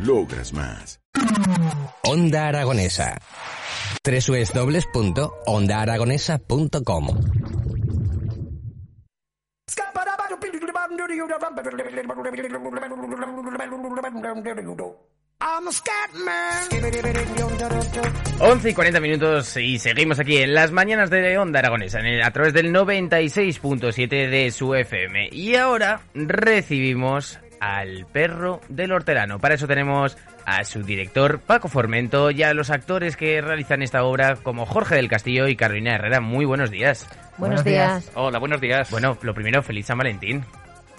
Logras más. Onda Aragonesa www.ondaaragonesa.com Once y 40 minutos y seguimos aquí en las mañanas de Onda Aragonesa en el- a través del 96.7 de su FM. Y ahora recibimos al perro del hortelano. Para eso tenemos a su director Paco Formento y a los actores que realizan esta obra como Jorge del Castillo y Carolina Herrera. Muy buenos días. Buenos, días. Hola, buenos días. Bueno, lo primero, feliz San Valentín.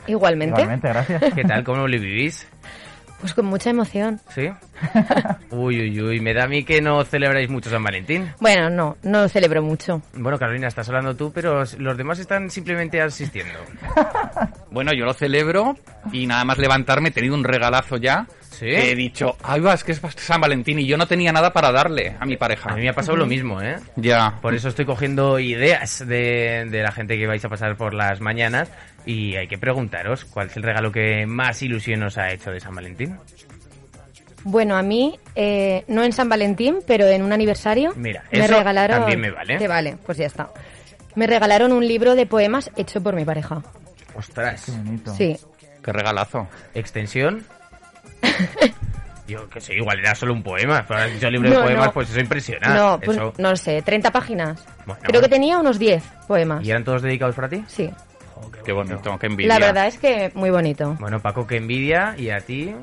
Igualmente. Igualmente, gracias. ¿Qué tal? ¿Cómo lo vivís? Pues con mucha emoción. ¿Sí? Uy, uy, uy. Me da a mí que no celebráis mucho San Valentín. Bueno, no, no celebro mucho. Bueno, Carolina, estás hablando tú, pero los demás están simplemente asistiendo. Bueno, yo lo celebro y nada más levantarme he tenido un regalazo ya. ¿Sí? que He dicho, ay, va, es que es San Valentín y yo no tenía nada para darle a mi pareja. A mí me ha pasado lo mismo, ¿eh? Ya. Por eso estoy cogiendo ideas de, de la gente que vais a pasar por las mañanas y hay que preguntaros cuál es el regalo que más ilusión os ha hecho de San Valentín. Bueno, a mí, eh, no en San Valentín, pero en un aniversario, Mira, me eso regalaron... también me vale. Te vale, pues ya está. Me regalaron un libro de poemas hecho por mi pareja. Ostras. Qué bonito. Sí. Qué regalazo. ¿Extensión? Yo que sé, igual era solo un poema. Pero has dicho libro No, de poemas, no. pues eso impresiona. no, pues Eso- no lo sé, 30 páginas. Bueno. Creo que tenía unos 10 poemas. ¿Y eran todos dedicados para ti? Sí. Qué bonito, qué envidia. La verdad es que muy bonito. Bueno, Paco, qué envidia. ¿Y a ti?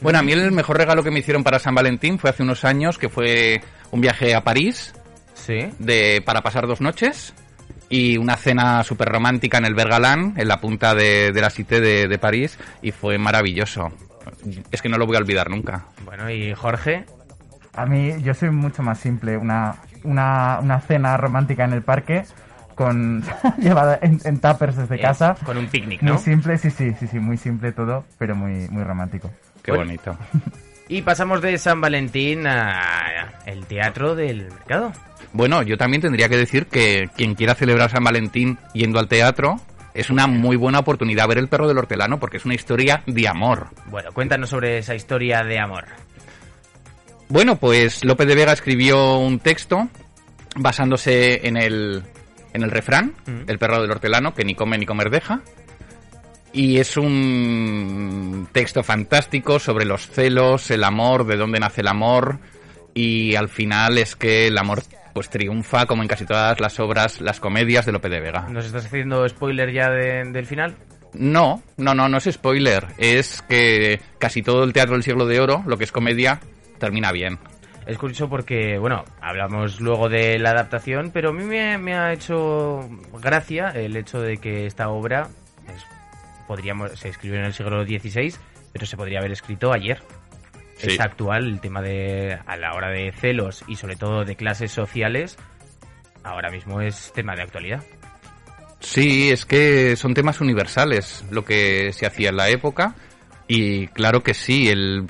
Bueno, a mí el mejor regalo que me hicieron para San Valentín fue hace unos años, que fue un viaje a París Sí. de, para pasar dos noches y una cena súper romántica en el Bergalán, en la punta de, de la Cité de, de París, y fue maravilloso. Es que no lo voy a olvidar nunca. Bueno, y Jorge, A mí, yo soy mucho más simple. Una, una, una cena romántica en el parque con llevada en, en tuppers desde eh, casa. con un picnic, Muy ¿no? simple, sí, sí, sí, sí, muy simple todo, pero muy, muy romántico. Qué Bueno. bonito. Y pasamos de San Valentín a el teatro del mercado. Bueno, yo también tendría que decir que quien quiera celebrar San Valentín yendo al teatro es una muy buena oportunidad ver El perro del hortelano porque es una historia de amor. Bueno, cuéntanos sobre esa historia de amor. Bueno, pues Lope de Vega escribió un texto basándose en el, en el refrán, Mm. El perro del hortelano, que ni come ni comer deja. Y es un texto fantástico sobre los celos, el amor, de dónde nace el amor. Y al final es que el amor pues triunfa como en casi todas las obras, las comedias de Lope de Vega. ¿Nos estás haciendo spoiler ya de- del final? No, no, no, no es spoiler. Es que casi todo el teatro del siglo de oro, lo que es comedia, termina bien. Es curioso porque, bueno, hablamos luego de la adaptación, pero a mí me, me ha hecho gracia el hecho de que esta obra podríamos se escribió en el siglo XVI, pero se podría haber escrito ayer. Sí. Es actual el tema de a la hora de celos y sobre todo de clases sociales. Ahora mismo es tema de actualidad. Sí, es que son temas universales lo que se hacía en la época y claro que sí, el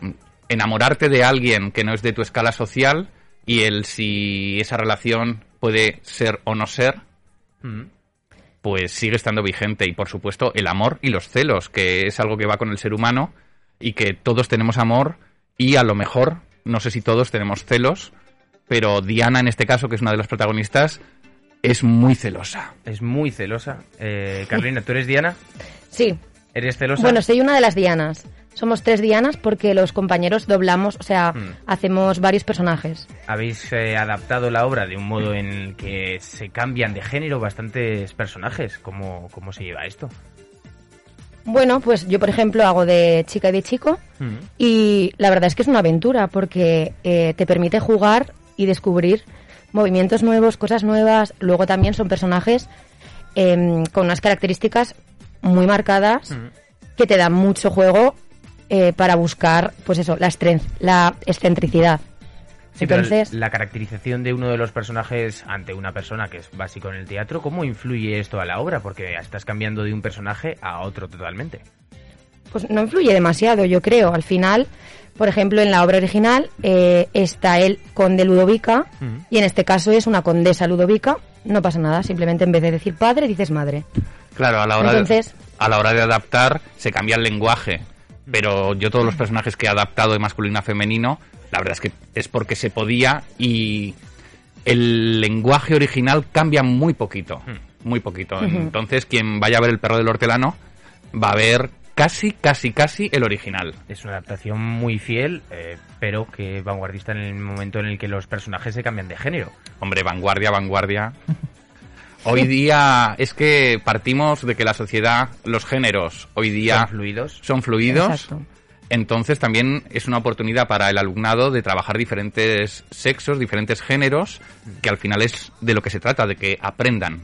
enamorarte de alguien que no es de tu escala social y el si esa relación puede ser o no ser, Mm. Pues sigue estando vigente y por supuesto el amor y los celos, que es algo que va con el ser humano y que todos tenemos amor y a lo mejor, no sé si todos tenemos celos, pero Diana en este caso, que es una de las protagonistas, es muy celosa. Es muy celosa. Eh, Carolina, ¿tú eres Diana? Sí. ¿Eres celosa? Bueno, soy una de las Dianas. Somos tres Dianas porque los compañeros doblamos, o sea, Mm. hacemos varios personajes. Habéis eh, adaptado la obra de un modo en el que se cambian de género bastantes personajes. ¿Cómo, cómo se lleva esto? Bueno, pues yo, por ejemplo, hago de chica y de chico Mm. y la verdad es que es una aventura porque eh, te permite jugar y descubrir movimientos nuevos, cosas nuevas. Luego también son personajes em, con unas características muy marcadas Mm. que te dan mucho juego eh, para buscar, pues eso, la, la excentricidad. Sí, pero Entonces, la caracterización de uno de los personajes ante una persona que es básico en el teatro, ¿cómo influye esto a la obra? Porque estás cambiando de un personaje a otro totalmente. pues no influye demasiado, yo creo. Al final, por ejemplo, en la obra original eh, está el conde Ludovica Ujú. y en este caso es una condesa Ludovica. No pasa nada, simplemente en vez de decir padre dices madre. Claro, a la hora Entonces- de, a la hora de adaptar se cambia el lenguaje, pero yo todos los personajes que he adaptado de masculino a femenino, la verdad es que es porque se podía y el lenguaje original cambia muy poquito, muy poquito. Entonces, quien vaya a ver El perro del hortelano va a ver casi, casi, casi el original. Es una adaptación muy fiel, eh, pero que vanguardista en el momento en el que los personajes se cambian de género. Hombre, vanguardia, vanguardia. Hoy día es que partimos de que la sociedad, los géneros, hoy día Son fluidos. son fluidos. Exacto. Entonces también es una oportunidad para el alumnado de trabajar diferentes sexos, diferentes géneros, que al final es de lo que se trata, de que aprendan.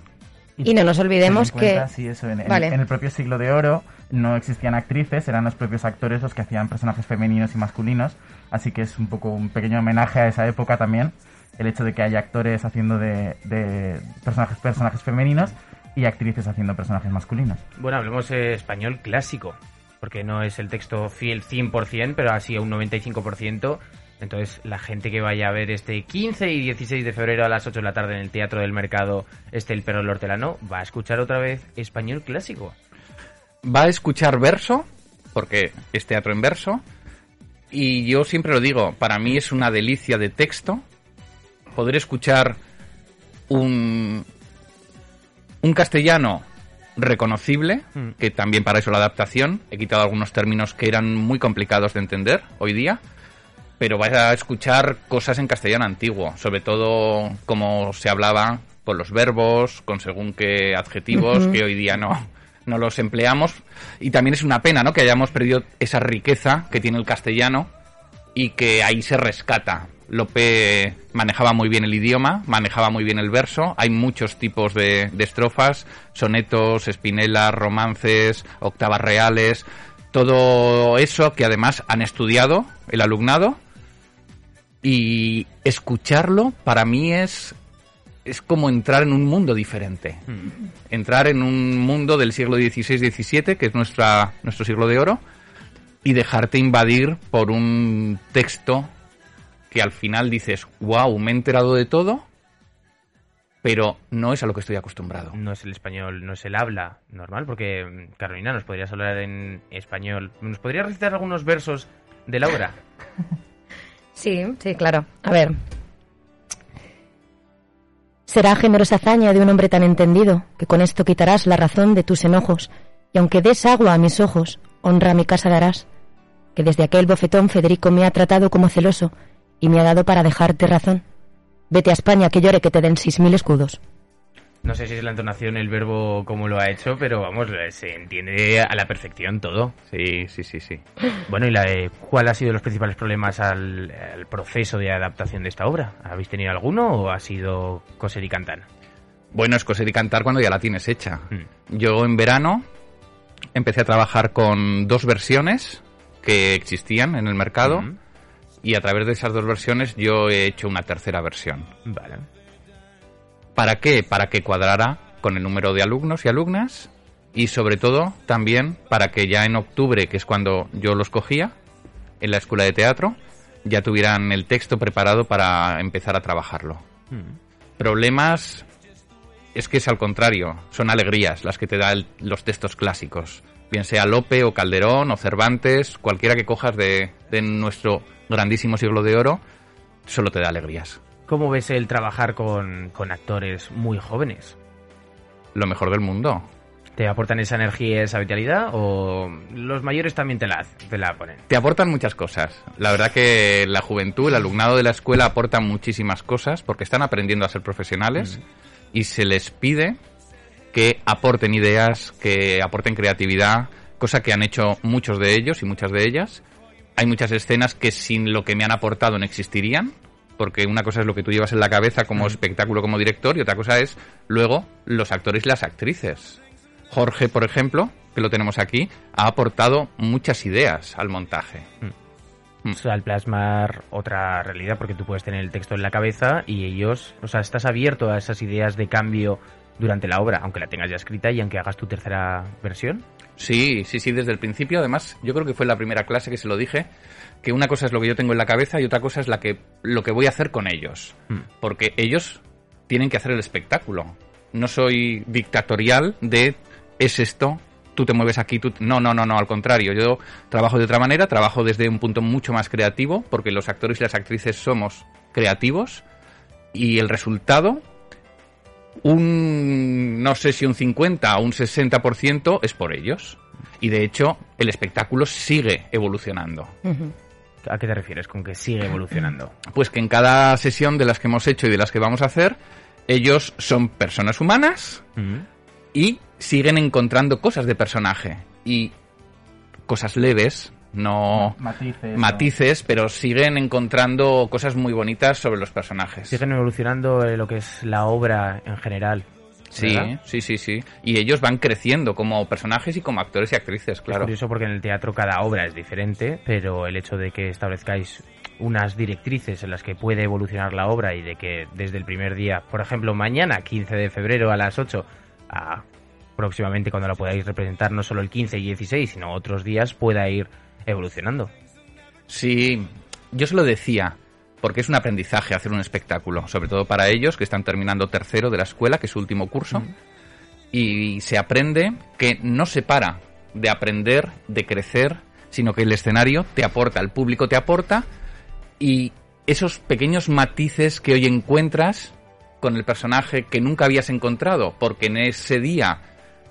Y no nos olvidemos que... cuenta, sí, eso, en, en el propio siglo de oro no existían actrices, eran los propios actores los que hacían personajes femeninos y masculinos, así que es un poco un pequeño homenaje a esa época también, el hecho de que haya actores haciendo de, de personajes, personajes femeninos y actrices haciendo personajes masculinos. Bueno, hablemos eh, español clásico, porque no es el texto fiel 100%, pero así a un 95%. Entonces, la gente que vaya a ver este 15 y 16 de febrero a las 8 de la tarde en el Teatro del Mercado, este El Perro del Hortelano, va a escuchar otra vez español clásico. Va a escuchar verso, porque es teatro en verso, y yo siempre lo digo, para mí es una delicia de texto poder escuchar un, un castellano reconocible, Mm. que también para eso la adaptación, he quitado algunos términos que eran muy complicados de entender hoy día, pero vais a escuchar cosas en castellano antiguo, sobre todo como se hablaba con los verbos, con según qué adjetivos, que hoy día no, no los empleamos. Y también es una pena, ¿no? Que hayamos perdido esa riqueza que tiene el castellano y que ahí se rescata. Lope manejaba muy bien el idioma, manejaba muy bien el verso. Hay muchos tipos de, de estrofas, sonetos, espinelas, romances, octavas reales, todo eso que además han estudiado el alumnado y escucharlo para mí es es como entrar en un mundo diferente. Entrar en un mundo del siglo XVI-XVII, que es nuestra, nuestro siglo de oro, y dejarte invadir por un texto que al final dices, wow, me he enterado de todo, pero no es a lo que estoy acostumbrado. No es el español, no es el habla normal, porque mm, Carolina, ¿nos podrías hablar en español? ¿Nos podrías recitar algunos versos de la obra? Sí, sí, claro. A ver. Será generosa hazaña de un hombre tan entendido que con esto quitarás la razón de tus enojos y aunque des agua a mis ojos, honra a mi casa darás. Que desde aquel bofetón Federico me ha tratado como celoso y me ha dado para dejarte razón. Vete a España que llore que te den seis mil escudos. No sé si es la entonación, el verbo, como lo ha hecho, pero vamos, se entiende a la perfección todo. Sí, sí, sí, sí. Bueno, ¿y la, eh, cuál ha sido los principales problemas al, al proceso de adaptación de esta obra? ¿Habéis tenido alguno o ha sido coser y cantar? Bueno, es coser y cantar cuando ya la tienes hecha. Mm. Yo en verano empecé a trabajar con dos versiones que existían en el mercado Ujú. Y a través de esas dos versiones yo he hecho una tercera versión. Vale. ¿Para qué? Para que cuadrara con el número de alumnos y alumnas y sobre todo también para que ya en octubre, que es cuando yo los cogía en la escuela de teatro, ya tuvieran el texto preparado para empezar a trabajarlo. Mm. Problemas es que es al contrario, son alegrías las que te dan los textos clásicos, bien sea Lope o Calderón o Cervantes, cualquiera que cojas de, de nuestro grandísimo siglo de oro, solo te da alegrías. ¿Cómo ves el trabajar con, con actores muy jóvenes? Lo mejor del mundo. ¿Te aportan esa energía y esa vitalidad o los mayores también te la, te la ponen? Te aportan muchas cosas. La verdad que la juventud, el alumnado de la escuela aportan muchísimas cosas porque están aprendiendo a ser profesionales y se les pide que aporten ideas, que aporten creatividad, cosa que han hecho muchos de ellos y muchas de ellas. Hay muchas escenas que sin lo que me han aportado no existirían, porque una cosa es lo que tú llevas en la cabeza como espectáculo, como director, y otra cosa es luego los actores y las actrices. Jorge, por ejemplo, que lo tenemos aquí, ha aportado muchas ideas al montaje. O sea, al plasmar otra realidad, porque tú puedes tener el texto en la cabeza y ellos, o sea, estás abierto a esas ideas de cambio durante la obra, aunque la tengas ya escrita y aunque hagas tu tercera versión. Sí, sí, sí, desde el principio. Además, yo creo que fue en la primera clase que se lo dije, que una cosa es lo que yo tengo en la cabeza y otra cosa es la que, lo que voy a hacer con ellos. Mm. Porque ellos tienen que hacer el espectáculo. No soy dictatorial de es esto, tú te mueves aquí, tú... No, no, no, no, al contrario. Yo trabajo de otra manera, trabajo desde un punto mucho más creativo, porque los actores y las actrices somos creativos y el resultado un, no sé si un 50 o un 60% es por ellos. Y de hecho, el espectáculo sigue evolucionando. ¿A qué te refieres con que sigue evolucionando? Pues que en cada sesión de las que hemos hecho y de las que vamos a hacer, ellos son personas humanas y siguen encontrando cosas de personaje. Y cosas leves, no Matices. matices, pero siguen encontrando cosas muy bonitas sobre los personajes. Siguen evolucionando eh, lo que es la obra en general. Sí, ¿verdad? sí, sí, sí. Y ellos van creciendo como personajes y como actores y actrices, Es claro. curioso porque en el teatro cada obra es diferente, pero el hecho de que establezcáis unas directrices en las que puede evolucionar la obra y de que desde el primer día, por ejemplo, mañana, 15 de febrero a las 8, a próximamente cuando la podáis representar no solo el 15 y 16, sino otros días, pueda ir evolucionando. Sí, yo se lo decía, porque es un aprendizaje hacer un espectáculo, sobre todo para ellos que están terminando tercero de la escuela, que es su último curso, y se aprende que no se para de aprender, de crecer, sino que el escenario te aporta, el público te aporta, y esos pequeños matices que hoy encuentras con el personaje que nunca habías encontrado, porque en ese día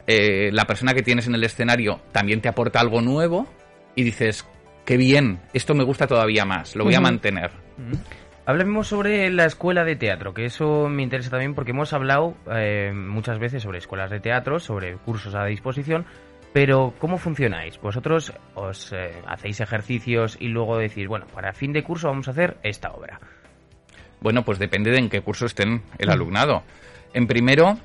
eh, la persona que tienes en el escenario también te aporta algo nuevo y dices, qué bien, esto me gusta todavía más, lo voy a mantener. Hablemos sobre la escuela de teatro, que eso me interesa también porque hemos hablado eh, muchas veces sobre escuelas de teatro, sobre cursos a disposición, pero ¿cómo funcionáis? ¿Vosotros os eh, hacéis ejercicios y luego decís, bueno, para fin de curso vamos a hacer esta obra? Bueno, pues depende de en qué curso estén el alumnado. En primero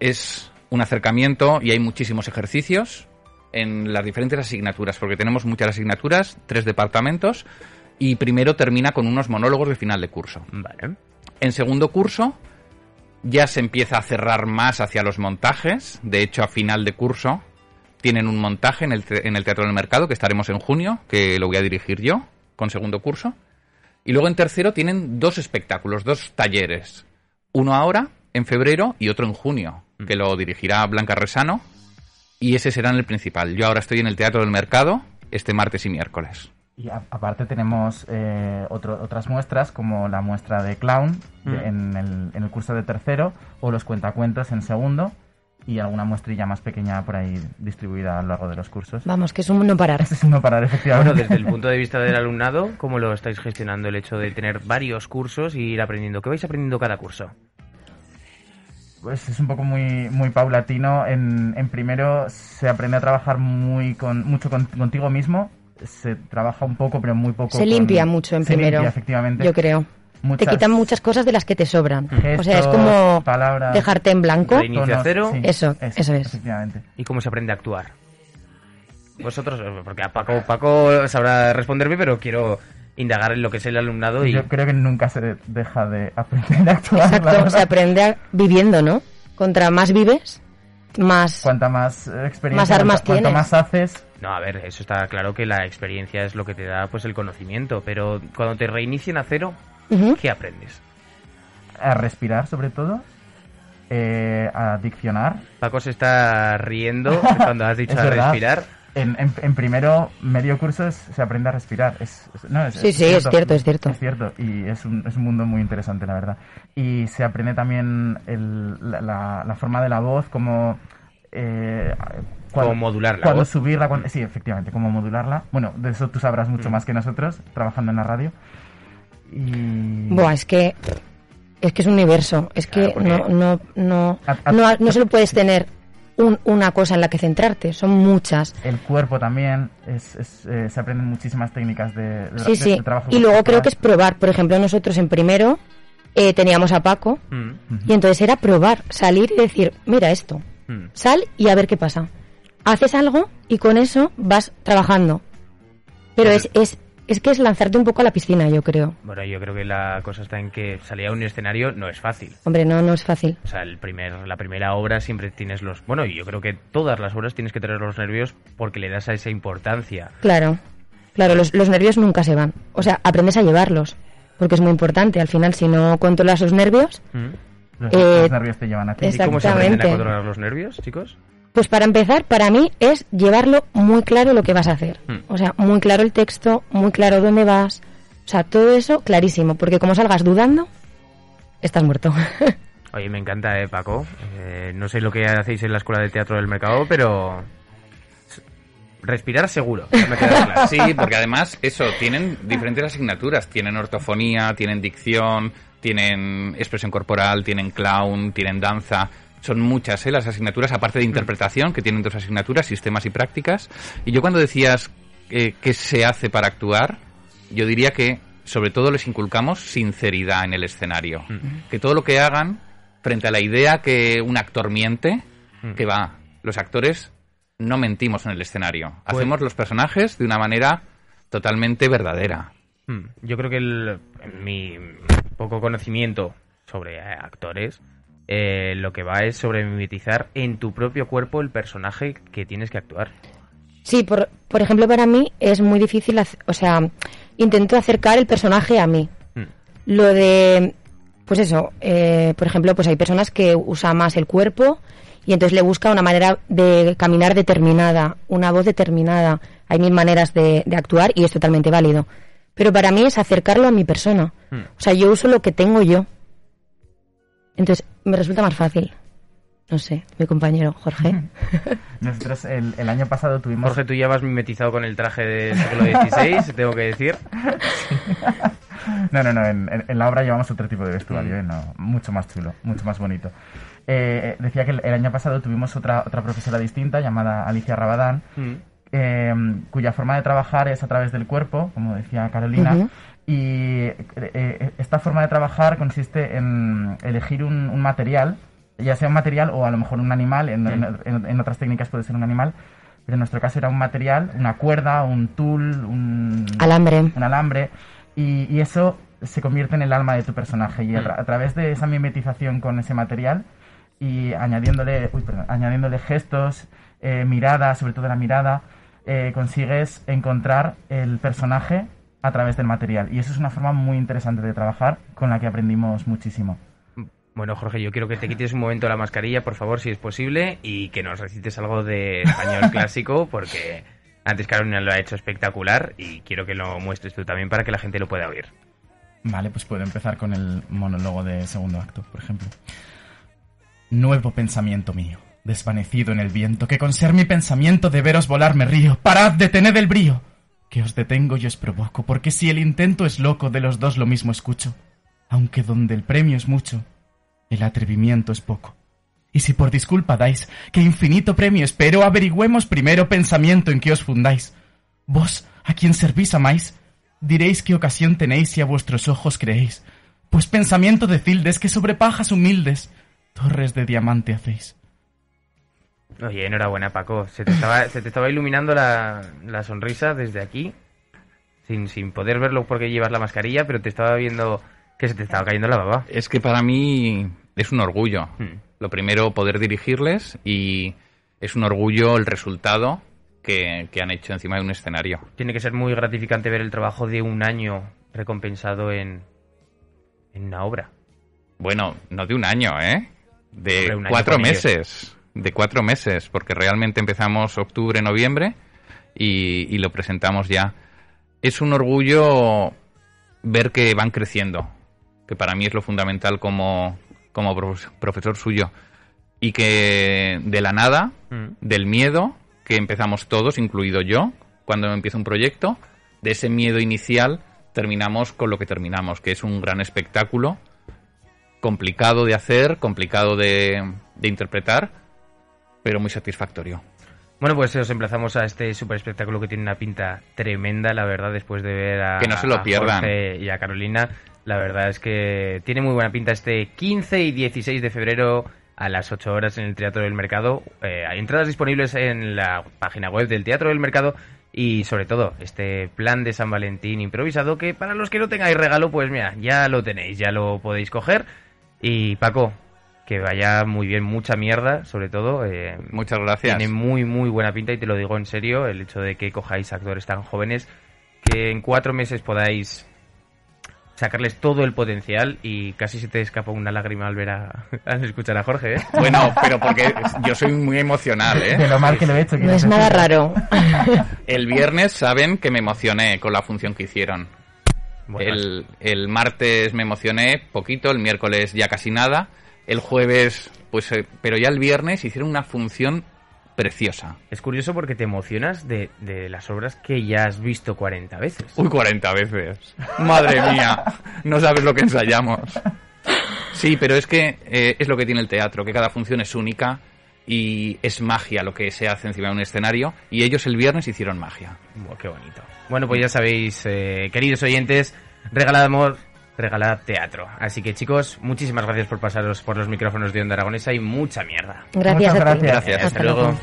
es un acercamiento y hay muchísimos ejercicios en las diferentes asignaturas, porque tenemos muchas asignaturas, tres departamentos, y primero termina con unos monólogos de final de curso. Vale. En segundo curso ya se empieza a cerrar más hacia los montajes. De hecho, a final de curso tienen un montaje en el, te- en el Teatro del Mercado, que estaremos en junio, que lo voy a dirigir yo, con segundo curso. Y luego en tercero tienen dos espectáculos, dos talleres. Uno ahora, en febrero, y otro en junio, que lo dirigirá Blanca Resano. Y ese será el principal. Yo ahora estoy en el Teatro del Mercado, este martes y miércoles. Y a- aparte tenemos eh, otro- otras muestras, como la muestra de clown de- Mm. en, el, en el curso de tercero, o los cuentacuentos en segundo, y alguna muestrilla más pequeña por ahí distribuida a lo largo de los cursos. Vamos, que es un no parar. Es uno parar, efectivamente. Bueno, desde el punto de vista del alumnado, ¿cómo lo estáis gestionando el hecho de tener varios cursos y ir aprendiendo? ¿Qué vais aprendiendo cada curso? Pues es un poco muy, muy paulatino. En, en primero se aprende a trabajar muy con, mucho con- contigo mismo. Se trabaja un poco, pero muy poco. Se con- limpia mucho en se primero. limpia, efectivamente. Yo creo. Muchas- Te quitan muchas cosas de las que te sobran. o sea, es como palabras, dejarte en blanco. Tonos, cero. Eso, eso es. Efectivamente. ¿Y cómo se aprende a actuar? Vosotros, eh, porque a Paco, Paco sabrá responderme, pero quiero indagar en lo que es el alumnado y Yo creo que nunca se deja de aprender a actuar. Exacto, se aprende a- viviendo, ¿no? Contra más vives, más... Cuanta más experiencia, Más armas cuanto, cuanto tienes. más haces, No, a ver, eso está claro que la experiencia es lo que te da pues el conocimiento, pero cuando te reinicien a cero. ¿qué aprendes? a respirar sobre todo, eh, a diccionar. Paco se está riendo cuando has dicho a verdad. respirar. En, en- en primero medio curso es- se aprende a respirar. Es, es- no, es- Sí, sí, es cierto, es cierto. Es cierto, y es un, es un mundo muy interesante, la verdad. Y se aprende también el- la, la- la forma de la voz, como... Eh, Cómo modular la cuando voz. subirla, cuando- sí, efectivamente, cómo modularla. Bueno, de eso tú sabrás mucho Mm. más que nosotros, trabajando en la radio. Y... Buah, es que... Es que es un universo. Es que Claro, porque- no, no, no, A- a- no, no solo puedes tener un- una cosa en la que centrarte. Son muchas. El cuerpo también, es, es, eh, se aprenden muchísimas técnicas de, de- Sí, de- sí. de trabajo Y luego creo que es probar. Por ejemplo, nosotros en primero eh, teníamos a Paco Mm. y entonces era probar, salir y decir, mira esto. Hmm. Sal y a ver qué pasa. Haces algo y con eso vas trabajando. Pero es, es, es que es lanzarte un poco a la piscina, yo creo. Bueno, yo creo que la cosa está en que salir a un escenario no es fácil. Hombre, no, no es fácil. O sea, el primer, la primera obra siempre tienes los... Bueno, y yo creo que todas las obras tienes que tener los nervios porque le das a esa importancia. Claro, claro, los, los nervios nunca se van. O sea, aprendes a llevarlos, porque es muy importante. Al final, si no controlas los nervios, ¿Mm? Los, Eh, los nervios te llevan a ti. ¿Y cómo se aprenden a controlar los nervios, chicos? Pues para empezar, para mí es llevarlo muy claro lo que vas a hacer. Hmm. O sea, muy claro el texto, muy claro dónde vas. O sea, todo eso clarísimo, porque como salgas dudando, estás muerto. Oye, me encanta, eh, Paco. Eh, no sé lo que hacéis en la Escuela de Teatro del Mercado, pero... Respirar seguro. ya me queda claro. Sí, porque además, eso, tienen diferentes asignaturas. Tienen ortofonía, tienen dicción, tienen expresión corporal, tienen clown, tienen danza. Son muchas ¿eh? las asignaturas, aparte de interpretación, que tienen dos asignaturas, sistemas y prácticas. Y yo cuando decías eh, qué se hace para actuar, yo diría que sobre todo les inculcamos sinceridad en el escenario. Que todo lo que hagan frente a la idea que un actor miente, que va, los actores no mentimos en el escenario. Pues- Hacemos los personajes de una manera totalmente verdadera. Yo creo que el- mi poco conocimiento sobre actores, eh, lo que va es sobre mimetizar en tu propio cuerpo el personaje que tienes que actuar. Sí, por, por ejemplo, para mí es muy difícil, o sea, intento acercar el personaje a mí. Hmm. Lo de, pues eso, eh, por ejemplo, pues hay personas que usan más el cuerpo y entonces le busca una manera de caminar determinada, una voz determinada. Hay mil maneras de, de actuar y es totalmente válido. Pero para mí es acercarlo a mi persona. Hmm. O sea, yo uso lo que tengo yo. Entonces, me resulta más fácil. No sé, mi compañero Jorge. Nosotros el, el año pasado tuvimos... Jorge, tú ya vas mimetizado con el traje del siglo XVI, tengo que decir. No, no, no. En, la obra llevamos otro tipo de vestuario, Mm. ¿eh? No, mucho más chulo, mucho más bonito. Eh, decía que el, el año pasado tuvimos otra, otra profesora distinta llamada Alicia Rabadán, Hmm. eh, cuya forma de trabajar es a través del cuerpo, como decía Carolina. Y eh, eh, esta forma de trabajar consiste en elegir un, un material, ya sea un material o a lo mejor un animal, en, en- en- en otras técnicas puede ser un animal, pero en nuestro caso era un material, una cuerda, un tul, un, Alambre. un alambre, y, y eso se convierte en el alma de tu personaje. Y a, tra- a través de esa mimetización con ese material y añadiéndole, uy, perdón, añadiéndole gestos, eh, mirada, sobre todo la mirada, eh, consigues encontrar el personaje a través del material. Y eso es una forma muy interesante de trabajar con la que aprendimos muchísimo. Bueno, Jorge, yo quiero que te quites un momento la mascarilla, por favor, si es posible, y que nos recites algo de español clásico, porque antes Carolina lo ha hecho espectacular y quiero que lo muestres tú también para que la gente lo pueda oír. Vale, pues puedo empezar con el monólogo de segundo acto, por ejemplo. Nuevo pensamiento mío, desvanecido en el viento, que con ser mi pensamiento de veros volar me río. Parad, detened el brío. Que os detengo y os provoco, porque si el intento es loco, de los dos lo mismo escucho. Aunque donde el premio es mucho, el atrevimiento es poco. Y si por disculpa dais, que infinito premio espero, averigüemos primero pensamiento en que os fundáis. Vos, a quien servís amáis, diréis qué ocasión tenéis si a vuestros ojos creéis, pues pensamiento decidles que sobre pajas humildes torres de diamante hacéis. Oye, enhorabuena, Paco. Se te estaba, se te estaba iluminando la, la sonrisa desde aquí, sin, sin poder verlo porque llevas la mascarilla, pero te estaba viendo que se te estaba cayendo la baba. Es que para mí es un orgullo. Hmm. Lo primero, poder dirigirles y es un orgullo el resultado que, que han hecho encima de un escenario. Tiene que ser muy gratificante ver el trabajo de un año recompensado en, en una obra. Bueno, no de un año, ¿eh? De Hombre, un año cuatro ellos. De cuatro meses, porque realmente empezamos octubre, noviembre y, y lo presentamos ya. Es un orgullo ver que van creciendo, que para mí es lo fundamental como, como profes- profesor suyo. Y que de la nada, Mm. del miedo que empezamos todos, incluido yo, cuando empieza un proyecto, de ese miedo inicial terminamos con lo que terminamos, que es un gran espectáculo, complicado de hacer, complicado de, de interpretar, pero muy satisfactorio. Bueno, pues os emplazamos a este super espectáculo que tiene una pinta tremenda, la verdad, después de ver a, Que no se lo pierdan. Jorge y a Carolina. La verdad es que tiene muy buena pinta este 15 y 16 de febrero a las 8 horas en el Teatro del Mercado. Eh, hay entradas disponibles en la página web del Teatro del Mercado y sobre todo este plan de San Valentín improvisado que para los que no tengáis regalo, pues mira, ya lo tenéis, ya lo podéis coger. Y Paco, que vaya muy bien, mucha mierda, sobre todo. eh, Muchas gracias. tiene muy, muy buena pinta y te lo digo en serio, el hecho de que cojáis actores tan jóvenes que en cuatro meses podáis sacarles todo el potencial y casi se te escapa una lágrima al ver a, al escuchar a Jorge, ¿eh? Bueno, pero porque yo soy muy emocional, De ¿eh? lo mal que lo he hecho. No es nada raro. El viernes saben que me emocioné con la función que hicieron. Bueno, El, el martes me emocioné poquito, el miércoles ya casi nada, el jueves, pues, eh, pero ya el viernes hicieron una función preciosa. Es curioso porque te emocionas de, de las obras que ya has visto 40 veces. Uy, 40 veces. Madre mía, no sabes lo que ensayamos. Sí, pero es que eh, es lo que tiene el teatro, que cada función es única y es magia lo que se hace encima de un escenario y ellos el viernes hicieron magia. Buah, qué bonito. Bueno, pues ya sabéis, eh, queridos oyentes, regalad amor, regalad teatro. Así que chicos, muchísimas gracias por pasaros por los micrófonos de Onda Aragonesa y mucha mierda. Gracias Muchas a ti. gracias. Hasta, luego.